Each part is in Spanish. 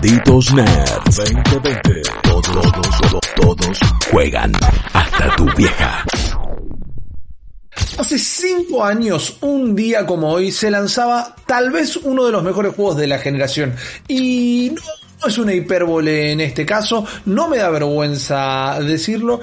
Malditos Nerds 2020. Todos, todos, todos juegan. Hasta tu vieja. Hace cinco años, un día como hoy, se lanzaba tal vez uno de los mejores juegos de la generación. Y no es una hipérbole en este caso, no me da vergüenza decirlo.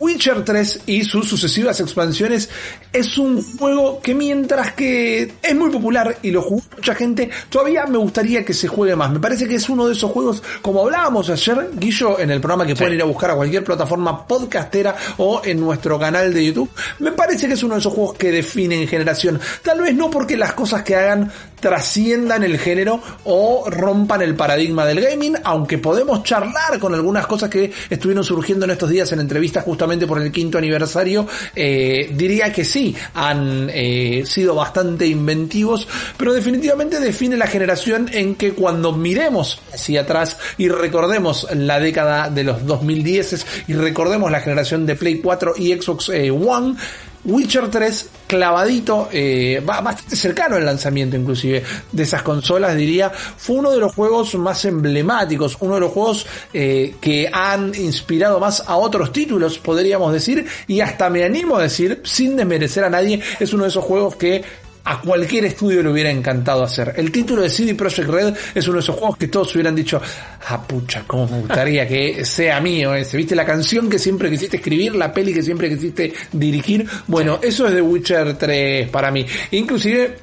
Witcher 3 y sus sucesivas expansiones es un juego que mientras que es muy popular y lo jugó mucha gente, todavía me gustaría que se juegue más. Me parece que es uno de esos juegos, como hablábamos ayer, Guillo, en el programa que pueden ir a buscar a cualquier plataforma podcastera o en nuestro canal de YouTube, me parece que es uno de esos juegos que definen generación. Tal vez no porque las cosas que hagan trasciendan el género o rompan el paradigma del gaming, aunque podemos charlar con algunas cosas que estuvieron surgiendo en estos días en entrevistas justamente por el quinto aniversario, eh, diría que sí, han eh, sido bastante inventivos, pero definitivamente define la generación en que cuando miremos hacia atrás y recordemos la década de los 2010 y recordemos la generación de Play 4 y Xbox eh, One, Witcher 3 clavadito, eh, bastante cercano al lanzamiento inclusive de esas consolas, diría, fue uno de los juegos más emblemáticos, uno de los juegos eh, que han inspirado más a otros títulos, podríamos decir, y hasta me animo a decir, sin desmerecer a nadie, es uno de esos juegos que a cualquier estudio le hubiera encantado hacer. El título de CD Projekt Red es uno de esos juegos que todos hubieran dicho, ah pucha, cómo me gustaría que sea mío ese. ¿Viste la canción que siempre quisiste escribir, la peli que siempre quisiste dirigir? Bueno, eso es de Witcher 3 para mí. Inclusive,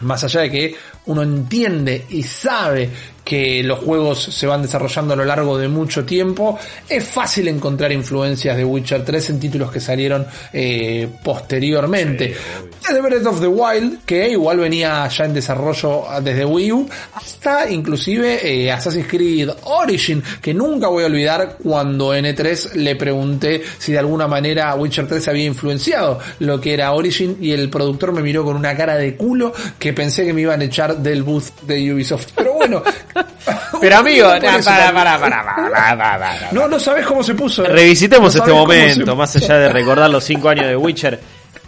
más allá de que uno entiende y sabe que los juegos se van desarrollando a lo largo de mucho tiempo, es fácil encontrar influencias de Witcher 3 en títulos que salieron eh, posteriormente. desde Breath of the Wild, que igual venía ya en desarrollo desde Wii U, hasta inclusive eh, Assassin's Creed Origin, que nunca voy a olvidar cuando en E3 le pregunté si de alguna manera Witcher 3 había influenciado lo que era Origin y el productor me miró con una cara de culo que pensé que me iban a echar del booth de Ubisoft. Pero bueno, Pero amigo, para, para, para, No, no sabes cómo se puso. Revisitemos este momento, más allá de recordar los cinco años de Witcher.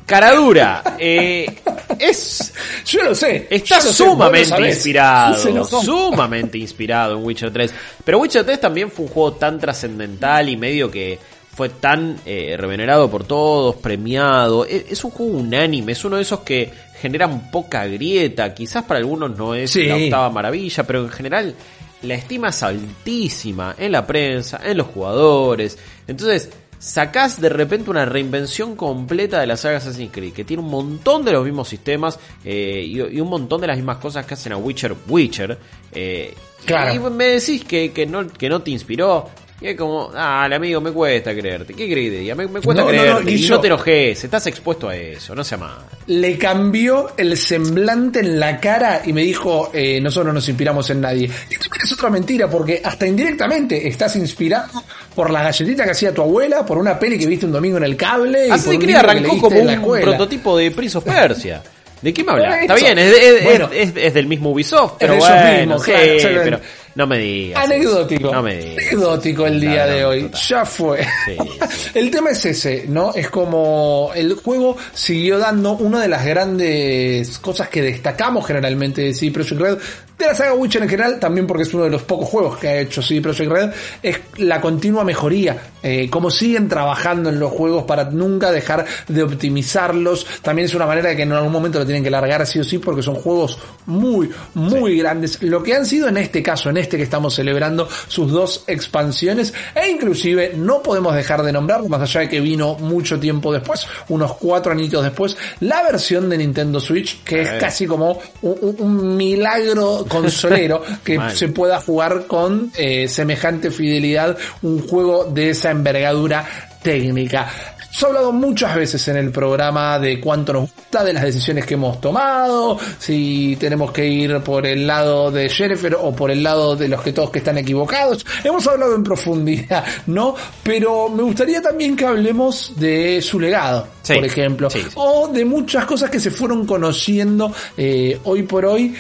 Caradura, eh, es. Yo lo sé. Está sumamente inspirado. Sumamente inspirado en Witcher 3. Pero Witcher 3 también fue un juego tan trascendental y medio que fue tan eh, revenerado por todos, premiado. Es, es, un juego unánime, es uno de esos que generan poca grieta. Quizás para algunos no es la octava maravilla, pero en general la estima es altísima en la prensa, en los jugadores. Entonces, sacás de repente una reinvención completa de la saga Assassin's Creed, que tiene un montón de los mismos sistemas eh, y, y, un montón de las mismas cosas que hacen a Witcher Witcher. Eh, claro. Y me decís que, que, no, que no te inspiró. Y es como, ah, amigo, me cuesta creerte. ¿Qué crees de Me, me cuesta no, creerte. No, no, y no te enojes, estás expuesto a eso, no sea mal. Le cambió el semblante en la cara y me dijo, eh, nosotros no nos inspiramos en nadie. Y también es otra mentira, porque hasta indirectamente estás inspirado por la galletita que hacía tu abuela, por una peli que viste un domingo en el cable. Assassin's Creed arrancó como un prototipo de Prince of Persia. ¿De qué me hablas? Está bien, es, es, bueno, es, es, del mismo Ubisoft, pero bueno, mismo, sí, claro, pero no me digas. Anecdótico. No me digas. Anecdótico el día No, de hoy. total. Ya fue. Sí, sí. El tema es ese, ¿no? Es como el juego siguió dando una de las grandes cosas que destacamos generalmente de CD Projekt Red, de la saga Witcher en general, también porque es uno de los pocos juegos que ha hecho CD Projekt Red, es la continua mejoría. Eh, como siguen trabajando en los juegos para nunca dejar de optimizarlos. También es una manera de que en algún momento lo tienen que largar sí o sí porque son juegos muy, muy grandes. Lo que han sido en este caso, en este que estamos celebrando, sus dos expansiones e inclusive no podemos dejar de nombrar, más allá de que vino mucho tiempo después, unos cuatro añitos después, la versión de Nintendo Switch, que es Eh. casi como un, milagro consolero que se pueda jugar con eh, semejante fidelidad un juego de esa envergadura técnica. Hemos hablado muchas veces en el programa de cuánto nos gusta, de las decisiones que hemos tomado, si tenemos que ir por el lado de Jennifer o por el lado de los que todos que están equivocados. Hemos hablado en profundidad, ¿no? Pero me gustaría también que hablemos de su legado, Sí, por ejemplo, sí, sí. o de muchas cosas que se fueron conociendo eh, hoy por hoy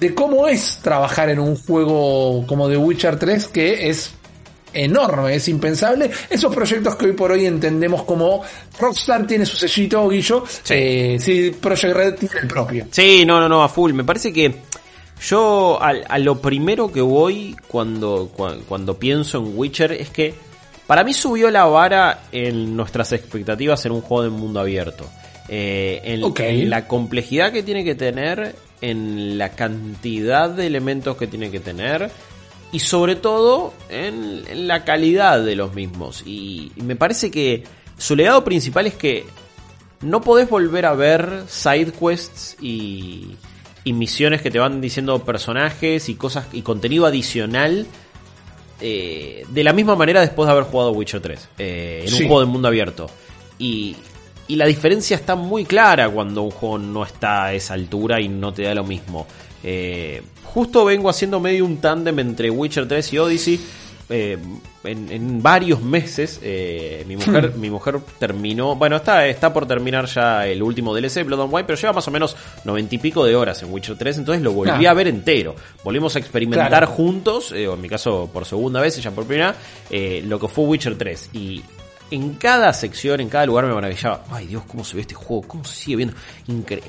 de cómo es trabajar en un juego como The Witcher 3 que es enorme, es impensable. Esos proyectos que hoy por hoy entendemos como Rockstar tiene su sellito, Guillo, Sí. eh, sí, Project Red tiene el propio. Sí, no, no, no, a full. Me parece que Yo a, lo primero que voy cuando, cuando, pienso en Witcher es que para mí subió la vara en nuestras expectativas en un juego de mundo abierto. Eh, en, la complejidad que tiene que tener, en la cantidad de elementos que tiene que tener y sobre todo en, la calidad de los mismos. y me parece que su legado principal es que no podés volver a ver side quests y, y misiones que te van diciendo personajes y cosas y contenido adicional eh, de la misma manera después de haber jugado Witcher 3 eh, en un juego de mundo abierto. Y, y la diferencia está muy clara cuando un juego no está a esa altura y no te da lo mismo eh, justo vengo haciendo medio un tándem entre Witcher 3 y Odyssey eh, en, varios meses eh, mi mujer hmm. mi mujer terminó bueno está está por terminar ya el último DLC Blood and White pero lleva más o menos noventa y pico de horas en Witcher 3 entonces lo volví a ver entero. Volvimos a experimentar juntos eh, o en mi caso por segunda vez ya por primera lo que fue Witcher 3 y en cada sección, en cada lugar me maravillaba. Ay Dios, cómo se ve este juego, cómo se sigue viendo.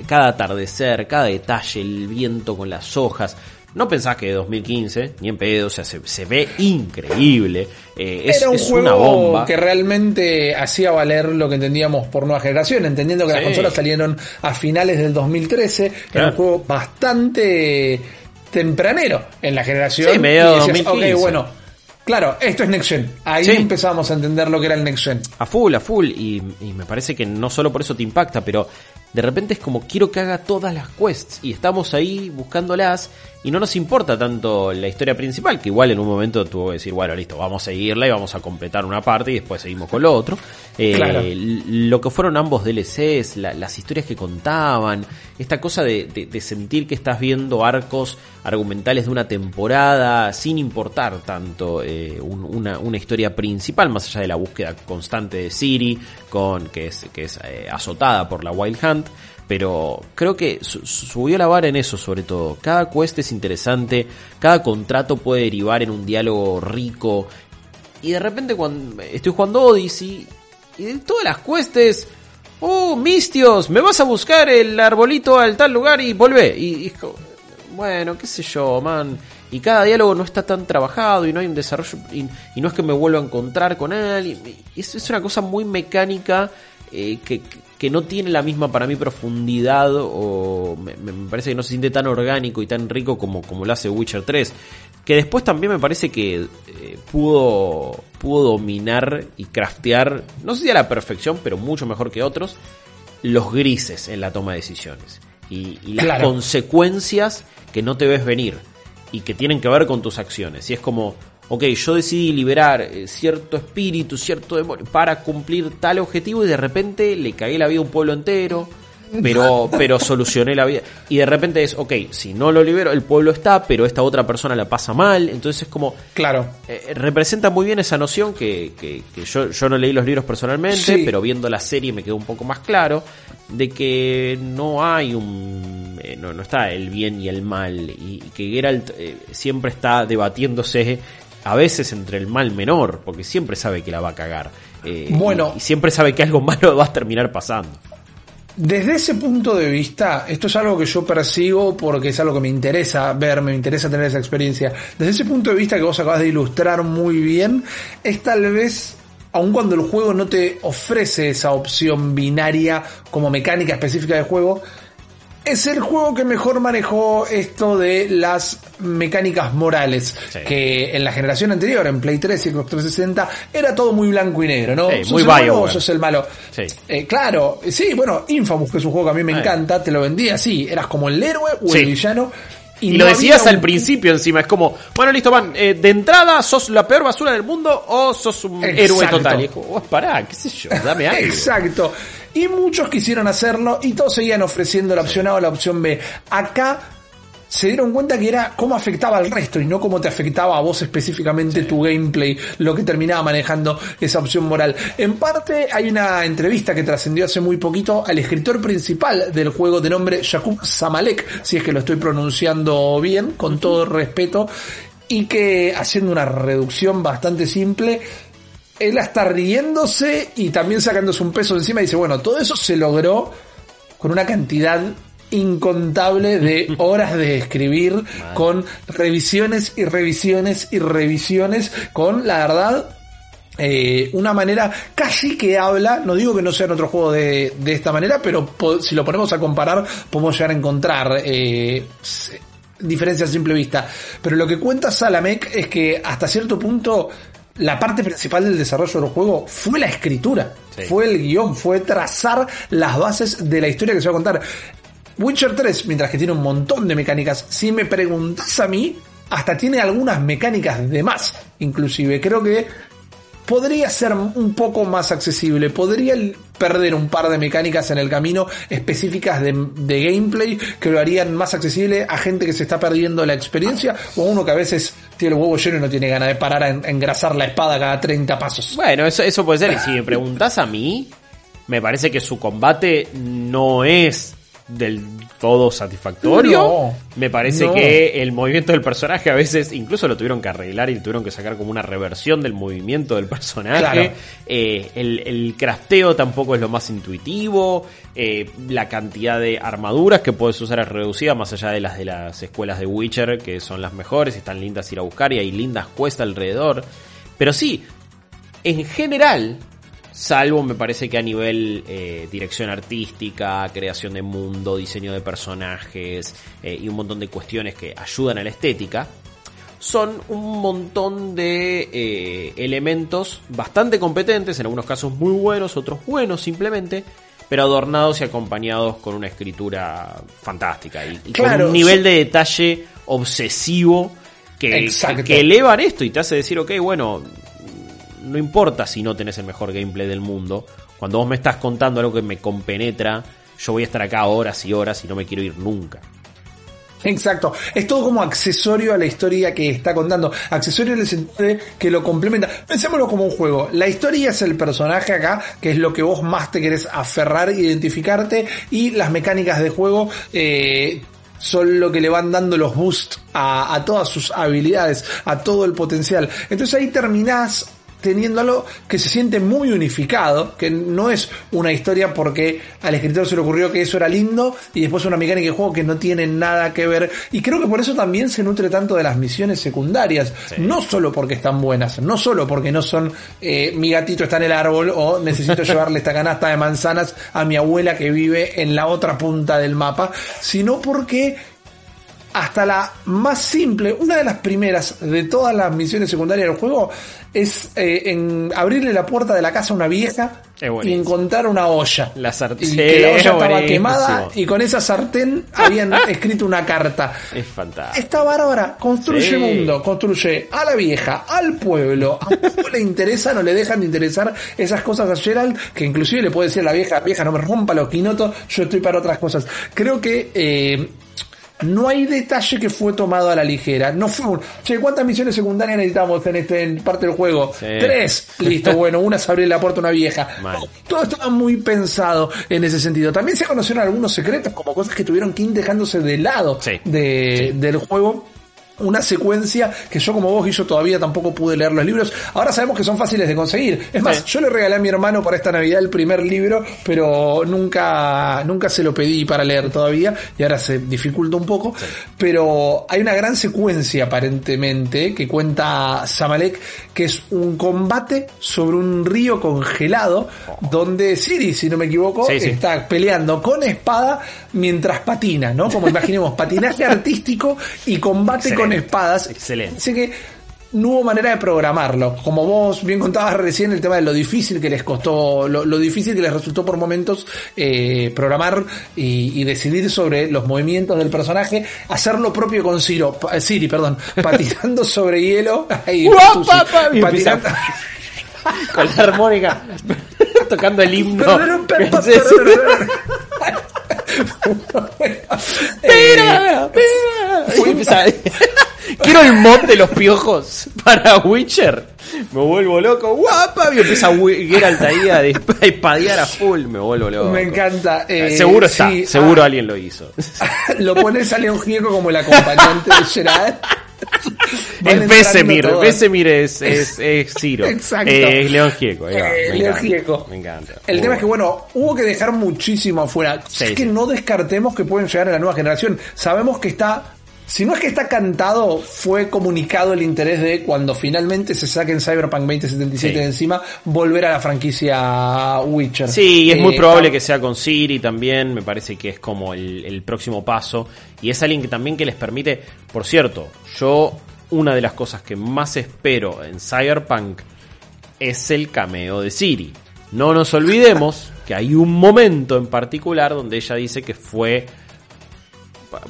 cada atardecer, cada detalle, el viento con las hojas. No pensás que de 2015, ni en pedo, o sea, se, ve increíble. Eh, es, Era un juego una bomba. que realmente hacía valer lo que entendíamos por nueva generación, entendiendo que las consolas salieron a finales del 2013. Era un juego bastante tempranero en la generación. Sí, medio 2015. bueno, Claro, esto es Next Gen. Ahí empezamos a entender lo que era el Next Gen. A full, a full. Y, y, me parece que no solo por eso te impacta, pero de repente es como quiero que haga todas las quests y estamos ahí buscándolas y no nos importa tanto la historia principal, que igual en un momento tuvo que decir, bueno, listo, vamos a seguirla y vamos a completar una parte y después seguimos con lo otro. Eh, lo que fueron ambos DLCs, las historias que contaban, esta cosa de, sentir que estás viendo arcos argumentales de una temporada sin importar tanto eh, una, historia principal, más allá de la búsqueda constante de Siri, con, que es, que es eh, azotada por la Wild Hunt pero creo que subió la vara en eso sobre todo. Cada quest es interesante, cada contrato puede derivar en un diálogo rico. Y de repente cuando estoy jugando Odyssey y de todas las quests, oh, Mistios, me vas a buscar el arbolito al tal lugar y volvé. Y, bueno, qué sé yo, man. Y cada diálogo no está tan trabajado y no hay un desarrollo y, no es que me vuelva a encontrar con él. Y, es, es, una cosa muy mecánica eh, que no tiene la misma para mí profundidad o me, parece que no se siente tan orgánico y tan rico como, como lo hace Witcher 3. Que después también me parece que eh, pudo, pudo dominar y craftear, no sé si a la perfección, pero mucho mejor que otros, los grises en la toma de decisiones. Y, las consecuencias que no te ves venir y que tienen que ver con tus acciones. Y es como, ok, yo decidí liberar eh, cierto espíritu, cierto demonio para cumplir tal objetivo y de repente le cagué la vida a un pueblo entero, pero, pero solucioné la vida. Y de repente es, ok, si no lo libero, el pueblo está, pero esta otra persona la pasa mal. Entonces es como... Claro. Eh, representa muy bien esa noción que, que, yo, yo no leí los libros personalmente, pero viendo la serie me quedó un poco más claro de que no hay un... Eh, no, no está el bien y el mal y, que Geralt siempre está debatiéndose a veces entre el mal menor, porque siempre sabe que la va a cagar. Eh, bueno. Y, siempre sabe que algo malo va a terminar pasando. Desde ese punto de vista, esto es algo que yo percibo porque es algo que me interesa ver, me interesa tener esa experiencia. Desde ese punto de vista que vos acabas de ilustrar muy bien, es tal vez aun cuando el juego no te ofrece esa opción binaria como mecánica específica de juego, es el juego que mejor manejó esto de las mecánicas morales. Que en la generación anterior, en Play 3 y Xbox 360, era todo muy blanco y negro, ¿no? Sí, muy bio. sos el malo. Eh, claro, sí, bueno, Infamous, que es un juego que a mí me encanta, te lo vendía así. Eras como el héroe o el villano. Y, lo decías al principio encima, es como, bueno, listo, van, eh, de entrada, ¿sos la peor basura del mundo o sos un héroe total? Y es como, oh, pará, qué sé yo, dame algo. Exacto. Y muchos quisieron hacerlo y todos seguían ofreciendo la opción A o la opción B. Acá se dieron cuenta que era cómo afectaba al resto y no cómo te afectaba a vos específicamente tu gameplay, lo que terminaba manejando esa opción moral. En parte hay una entrevista que trascendió hace muy poquito al escritor principal del juego de nombre Jakub Samalek, si es que lo estoy pronunciando bien, con todo respeto, y que haciendo una reducción bastante simple, él está riéndose y también sacándose un peso encima y dice, bueno, todo eso se logró con una cantidad incontable de horas de escribir con revisiones y revisiones y revisiones con la verdad eh, una manera casi que habla, no digo que no sea en otro juego de, de esta manera, pero si lo ponemos a comparar podemos llegar a encontrar eh, diferencias a simple vista. Pero lo que cuenta Salamec es que hasta cierto punto la parte principal del desarrollo del juego fue la escritura, fue el guion, fue trazar las bases de la historia que se va a contar. Witcher 3, mientras que tiene un montón de mecánicas, si me preguntas a mí, hasta tiene algunas mecánicas de más, inclusive. Creo que podría ser un poco más accesible, podría perder un par de mecánicas en el camino específicas de, gameplay que lo harían más accesible a gente que se está perdiendo la experiencia o a uno que a veces tiene el huevo lleno y no tiene ganas de parar a engrasar la espada cada 30 pasos. Bueno, eso, eso puede ser. Y si me preguntas a mí, me parece que su combate no es del todo satisfactorio. Me parece que el movimiento del personaje a veces incluso lo tuvieron que arreglar y tuvieron que sacar como una reversión del movimiento del personaje. Eh, el, crafteo tampoco es lo más intuitivo. Eh, la cantidad de armaduras que puedes usar es reducida, más allá de las de las escuelas de Witcher, que son las mejores y están lindas ir a buscar y hay lindas cuestas alrededor. Pero sí, en general, Salvo me parece que a nivel eh, dirección artística, creación de mundo, diseño de personajes eh, y un montón de cuestiones que ayudan a la estética, son un montón de eh, elementos bastante competentes, en algunos casos muy buenos, otros buenos simplemente, pero adornados y acompañados con una escritura fantástica y, con un nivel de detalle obsesivo que, que, elevan esto y te hace decir, ok, bueno, no importa si no tenés el mejor gameplay del mundo. Cuando vos me estás contando algo que me compenetra, yo voy a estar acá horas y horas y no me quiero ir nunca. Exacto, es todo como accesorio a la historia que está contando, accesorio en el sentido que lo complementa. Pensémoslo como un juego, la historia es el personaje acá, que es lo que vos más te querés aferrar, identificarte, y las mecánicas de juego eh, son lo que le van dando los boosts a, a todas sus habilidades, a todo el potencial. Entonces ahí terminás teniendo algo que se siente muy unificado, que no es una historia porque al escritor se le ocurrió que eso era lindo y después una mecánica de juego que no tiene nada que ver. Y creo que por eso también se nutre tanto de las misiones secundarias, no solo porque están buenas, no solo porque no son eh, mi gatito está en el árbol o necesito llevarle esta canasta de manzanas a mi abuela que vive en la otra punta del mapa, sino porque hasta la más simple, una de las primeras de todas las misiones secundarias del juego es eh, en abrirle la puerta de la casa a una vieja y encontrar una olla. La sartén. Y que la olla estaba quemada y con esa sartén habían escrito una carta. Es fantástico. Esta bárbara construye mundo, construye a la vieja, al pueblo. A poco le interesa, no le dejan de interesar esas cosas a Gerald, que inclusive le puede decir a la vieja, vieja, no me rompa los quinotos, yo estoy para otras cosas. Creo que eh, no hay detalle que fue tomado a la ligera. No fue un, che, ¿cuántas misiones secundarias necesitamos en este parte del juego? Tres. Listo, bueno, una es abrir la puerta a una vieja. todo estaba muy pensado en ese sentido. También se conocieron algunos secretos, como cosas que tuvieron que ir dejándose de lado de, del juego una secuencia que yo como vos y yo todavía tampoco pude leer los libros. Ahora sabemos que son fáciles de conseguir. Es más, yo le regalé a mi hermano para esta Navidad el primer libro, pero nunca, nunca se lo pedí para leer todavía y ahora se dificulta un poco. Pero hay una gran secuencia aparentemente que cuenta Samalek que es un combate sobre un río congelado donde Siri, si no me equivoco, está peleando con espada mientras patina, ¿no? Como imaginemos, patinaje artístico y combate con espadas. Excelente. Así que no hubo manera de programarlo. Como vos bien contabas recién, el tema de lo difícil que les costó, lo, difícil que les resultó por momentos eh, programar y, decidir sobre los movimientos del personaje, hacer lo propio con Ciro, eh, Siri, perdón, patinando sobre hielo. Ahí, patinando. con la armónica, tocando el himno. Quiero el mod de los piojos para Witcher. Me vuelvo loco, guapa. Y empieza Geralt ahí a espadear a full. Me vuelvo loco. Me encanta. Eh, seguro está, seguro ah. alguien lo hizo. lo pones a León Gieco como el acompañante de Geralt. es Besemir, Besemir es, es, es Ciro. Exacto. Eh, es León Gieco. Eh, León Gieco. Me encanta. El tema es que, bueno, hubo que dejar muchísimo afuera. es que no descartemos que pueden llegar a la nueva generación. Sabemos que está si no es que está cantado, fue comunicado el interés de cuando finalmente se saquen Cyberpunk 2077 de encima, volver a la franquicia Witcher. Sí, y es muy eh, probable que sea con Siri también, me parece que es como el, próximo paso. Y es alguien que también que les permite, por cierto, yo una de las cosas que más espero en Cyberpunk es el cameo de Siri. No nos olvidemos que hay un momento en particular donde ella dice que fue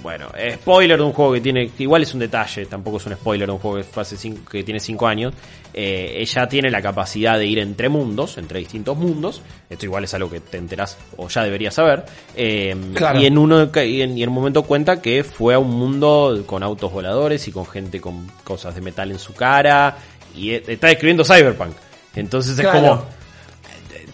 bueno, spoiler de un juego que tiene, igual es un detalle, tampoco es un spoiler de un juego que, hace cinco, que tiene 5 años, eh, ella tiene la capacidad de ir entre mundos, entre distintos mundos, esto igual es algo que te enterás o ya deberías saber, eh, y en uno y en, un momento cuenta que fue a un mundo con autos voladores y con gente con cosas de metal en su cara, y e, está describiendo Cyberpunk, entonces es como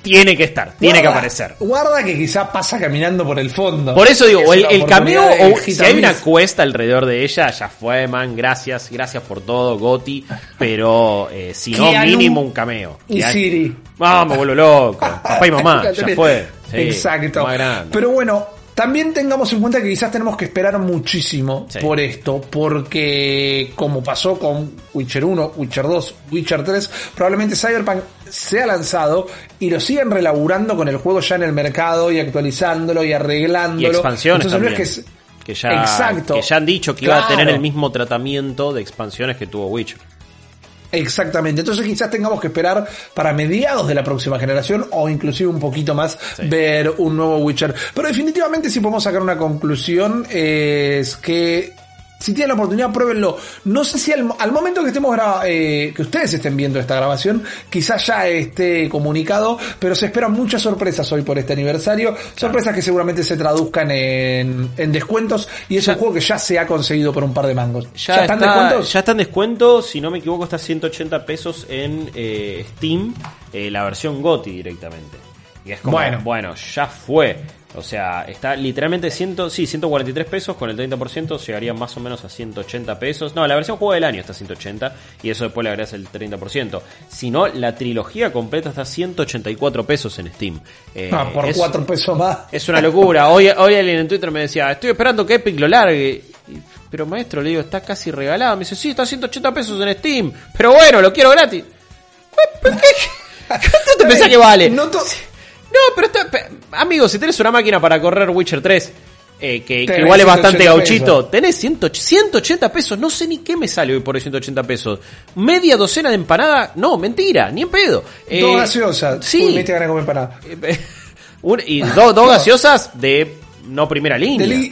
tiene que estar, tiene que aparecer. Guarda que quizás pasa caminando por el fondo. Por eso digo, el, cameo, o si hay una cuesta alrededor de ella, ya fue, man, gracias, gracias por todo, Goti, pero eh, si no, mínimo un cameo. Y Siri. Vamos, me vuelvo loco. Papá y mamá, ya fue. Exacto. Pero bueno, también tengamos en cuenta que quizás tenemos que esperar muchísimo por esto, porque como pasó con Witcher 1, Witcher 2, Witcher 3, probablemente Cyberpunk se ha lanzado y lo siguen relaburando con el juego ya en el mercado y actualizándolo y arreglándolo. Y expansiones también. que, ya, Exacto. que ya han dicho que iba a tener el mismo tratamiento de expansiones que tuvo Witcher. Exactamente, entonces quizás tengamos que esperar para mediados de la próxima generación o inclusive un poquito más ver un nuevo Witcher. Pero definitivamente si podemos sacar una conclusión es que si tienen la oportunidad, pruébenlo. No sé si al, momento que estemos eh, que ustedes estén viendo esta grabación, quizás ya esté comunicado, pero se esperan muchas sorpresas hoy por este aniversario. Sorpresas que seguramente se traduzcan en, descuentos y es un juego que ya se ha conseguido por un par de mangos. ¿Ya, están descuentos? Ya están descuentos, si no me equivoco, está 180 pesos en eh, Steam, eh, la versión GOTI directamente. Y es como, bueno, bueno ya fue. O sea, está literalmente 100, sí, 143 pesos, con el 30% llegaría más o menos a 180 pesos. No, la versión juego del año está a 180 y eso después le agregas el 30%. Si no, la trilogía completa está a 184 pesos en Steam. Eh, ah, por 4 pesos más. Es una locura. Hoy, hoy alguien en Twitter me decía, estoy esperando que Epic lo largue. Pero maestro, le digo, está casi regalado. Me dice, sí, está a 180 pesos en Steam. Pero bueno, lo quiero gratis. ¿Qué, ¿Qué te pensás que vale? No no, pero está, amigo, si tenés una máquina para correr Witcher 3, eh, que, igual es bastante gauchito, tenés 180 pesos, no sé ni qué me sale hoy por 180 pesos. Media docena de empanada, no, mentira, ni en pedo. Eh, dos gaseosas, sí. me a comer empanada. y dos, dos gaseosas de no primera línea.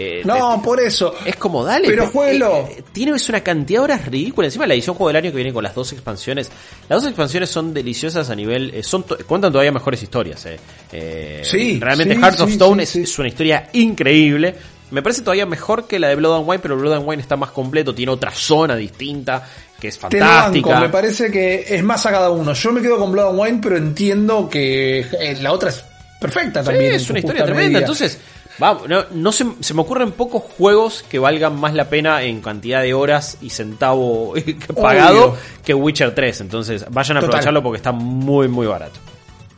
Eh, no, por eso. Es como, dale. Pero jueguelo. Eh, tiene una cantidad de horas ridícula. Encima la edición juego del año que viene con las dos expansiones. Las dos expansiones son deliciosas a nivel. Eh, son cuentan todavía mejores historias. Eh. sí. Realmente Hearts of Stone es, una historia increíble. Me parece todavía mejor que la de Blood and Wine, pero Blood and Wine está más completo, tiene otra zona distinta que es fantástica. me parece que es más a cada uno. Yo me quedo con Blood and Wine, pero entiendo que la otra es perfecta también. es una historia tremenda. Entonces, Vamos, no, no se, me ocurren pocos juegos que valgan más la pena en cantidad de horas y centavo pagado que Witcher 3. Entonces, vayan a aprovecharlo porque está muy, muy barato.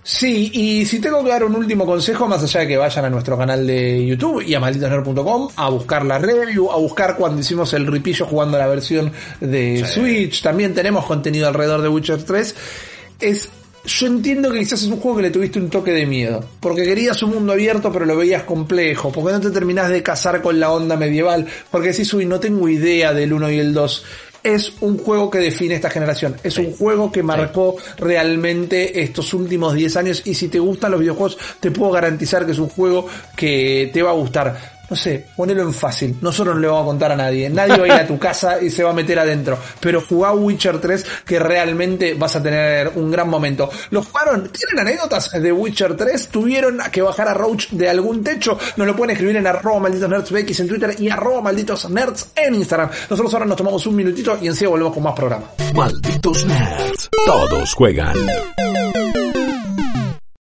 Sí, y si tengo que dar un último consejo, más allá de que vayan a nuestro canal de YouTube y a malditosner.com a buscar la review, a buscar cuando hicimos el ripillo jugando la versión de Switch, también tenemos contenido alrededor de Witcher 3, es yo entiendo que quizás es un juego que le tuviste un toque de miedo, porque querías un mundo abierto pero lo veías complejo, porque no te terminás de casar con la onda medieval, porque decís, uy, no tengo idea del 1 y el 2. Es un juego que define esta generación, es un juego que marcó realmente estos últimos 10 años y si te gustan los videojuegos te puedo garantizar que es un juego que te va a gustar no sé, ponelo en fácil. Nosotros no le vamos a contar a nadie. Nadie va a ir a tu casa y se va a meter adentro. Pero jugá Witcher 3 que realmente vas a tener un gran momento. ¿Lo jugaron? ¿Tienen anécdotas de Witcher 3? ¿Tuvieron que bajar a Roach de algún techo? Nos lo pueden escribir en arroba malditos nerds en Twitter y arroba malditos nerds en Instagram. Nosotros ahora nos tomamos un minutito y enseguida volvemos con más programa. Malditos nerds. Todos juegan.